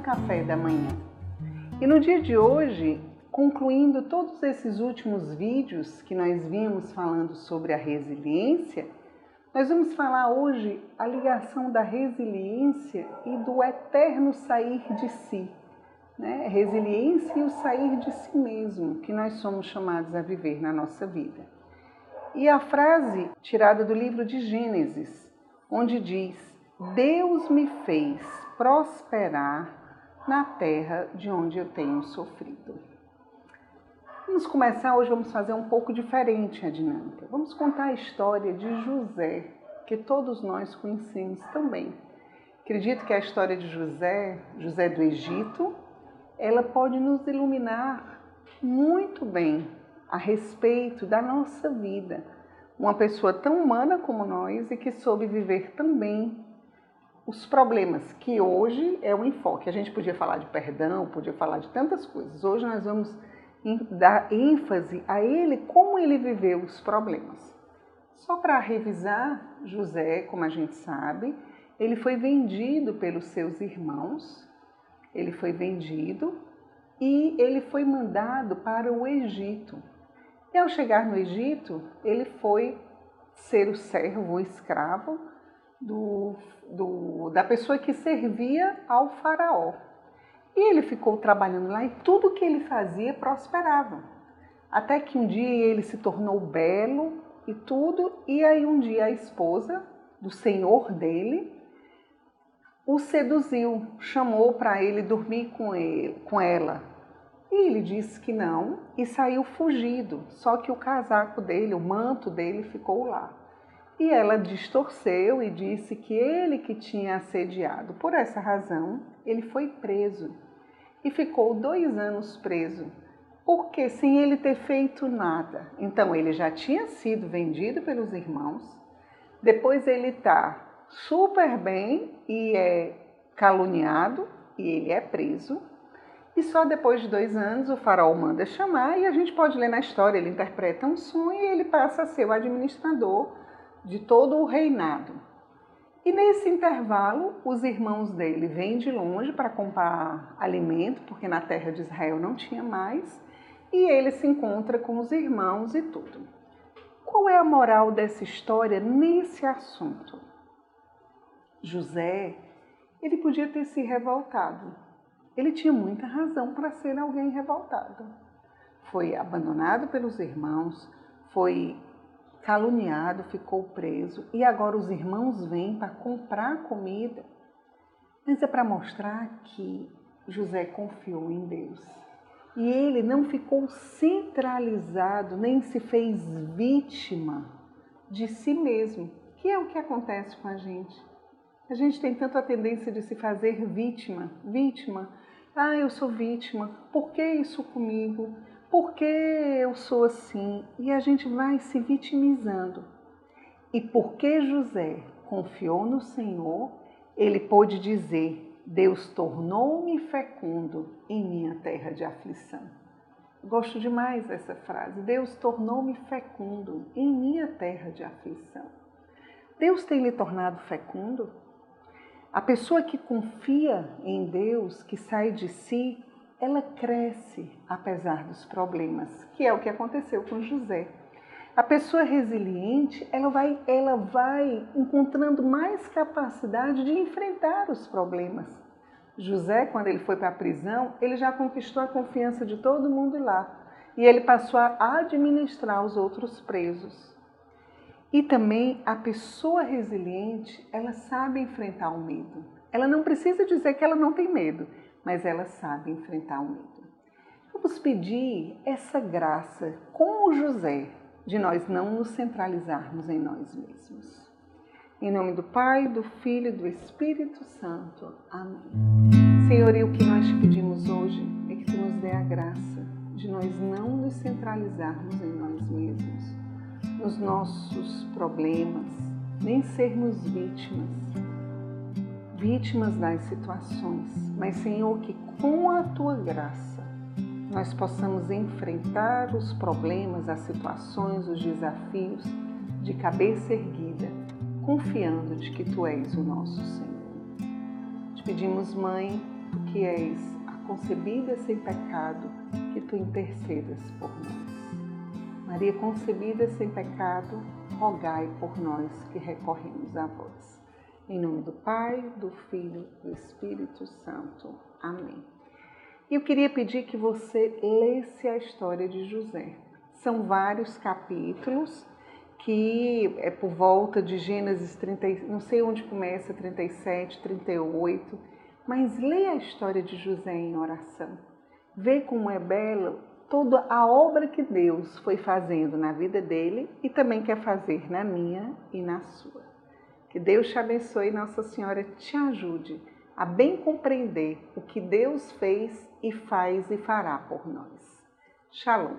café da manhã. E no dia de hoje, concluindo todos esses últimos vídeos que nós vimos falando sobre a resiliência, nós vamos falar hoje a ligação da resiliência e do eterno sair de si. Né? Resiliência e o sair de si mesmo, que nós somos chamados a viver na nossa vida. E a frase tirada do livro de Gênesis, onde diz: Deus me fez prosperar na terra de onde eu tenho sofrido. Vamos começar hoje, vamos fazer um pouco diferente a dinâmica. Vamos contar a história de José, que todos nós conhecemos também. Acredito que a história de José, José do Egito, ela pode nos iluminar muito bem a respeito da nossa vida. Uma pessoa tão humana como nós e que soube viver também os problemas, que hoje é o enfoque. A gente podia falar de perdão, podia falar de tantas coisas. Hoje nós vamos dar ênfase a ele, como ele viveu os problemas. Só para revisar, José, como a gente sabe, ele foi vendido pelos seus irmãos, ele foi vendido e ele foi mandado para o Egito. E ao chegar no Egito, ele foi ser o servo, o escravo do, do, da pessoa que servia ao faraó. E ele ficou trabalhando lá e tudo que ele fazia prosperava. Até que um dia ele se tornou belo e tudo, e aí um dia a esposa do senhor dele o seduziu, chamou para ele dormir com, ele, com ela. E ele disse que não e saiu fugido, só que o casaco dele, o manto dele ficou lá. E ela distorceu e disse que ele que tinha assediado. Por essa razão, ele foi preso e ficou dois anos preso, porque sem ele ter feito nada. Então, ele já tinha sido vendido pelos irmãos, depois ele está super bem e é caluniado e ele é preso. E só depois de dois anos o faraó manda chamar e a gente pode ler na história, ele interpreta um sonho e ele passa a ser o administrador de todo o reinado. E nesse intervalo, os irmãos dele vêm de longe para comprar alimento, porque na terra de Israel não tinha mais, e ele se encontra com os irmãos e tudo. Qual é a moral dessa história nesse assunto? José, ele podia ter se revoltado. Ele tinha muita razão para ser alguém revoltado. Foi abandonado pelos irmãos, foi caluniado, ficou preso e agora os irmãos vêm para comprar comida. Mas é para mostrar que José confiou em Deus. E ele não ficou centralizado, nem se fez vítima de si mesmo, que é o que acontece com a gente. A gente tem tanto a tendência de se fazer vítima, vítima. Ah, eu sou vítima. Por que isso comigo? Por que eu sou assim? E a gente vai se vitimizando. E porque José confiou no Senhor, ele pôde dizer: Deus tornou-me fecundo em minha terra de aflição. Gosto demais dessa frase. Deus tornou-me fecundo em minha terra de aflição. Deus tem lhe tornado fecundo? A pessoa que confia em Deus, que sai de si, ela cresce apesar dos problemas, que é o que aconteceu com José. A pessoa resiliente, ela vai, ela vai encontrando mais capacidade de enfrentar os problemas. José, quando ele foi para a prisão, ele já conquistou a confiança de todo mundo lá. E ele passou a administrar os outros presos. E também a pessoa resiliente, ela sabe enfrentar o medo. Ela não precisa dizer que ela não tem medo, mas ela sabe enfrentar o medo. Vamos pedir essa graça, como José, de nós não nos centralizarmos em nós mesmos. Em nome do Pai, do Filho e do Espírito Santo. Amém. Senhor, e o que nós te pedimos hoje é que tu nos dê a graça de nós não nos centralizarmos em nós mesmos, nos nossos problemas, nem sermos vítimas vítimas das situações, mas Senhor, que com a tua graça nós possamos enfrentar os problemas, as situações, os desafios de cabeça erguida, confiando de que tu és o nosso Senhor. Te pedimos, Mãe, que és a concebida sem pecado, que tu intercedas por nós. Maria concebida sem pecado, rogai por nós que recorremos a vós. Em nome do Pai, do Filho e do Espírito Santo. Amém. Eu queria pedir que você lesse a história de José. São vários capítulos que é por volta de Gênesis 30, não sei onde começa, 37, 38, mas lê a história de José em oração. Vê como é belo toda a obra que Deus foi fazendo na vida dele e também quer fazer na minha e na sua. Que Deus te abençoe e Nossa Senhora te ajude a bem compreender o que Deus fez e faz e fará por nós. Shalom.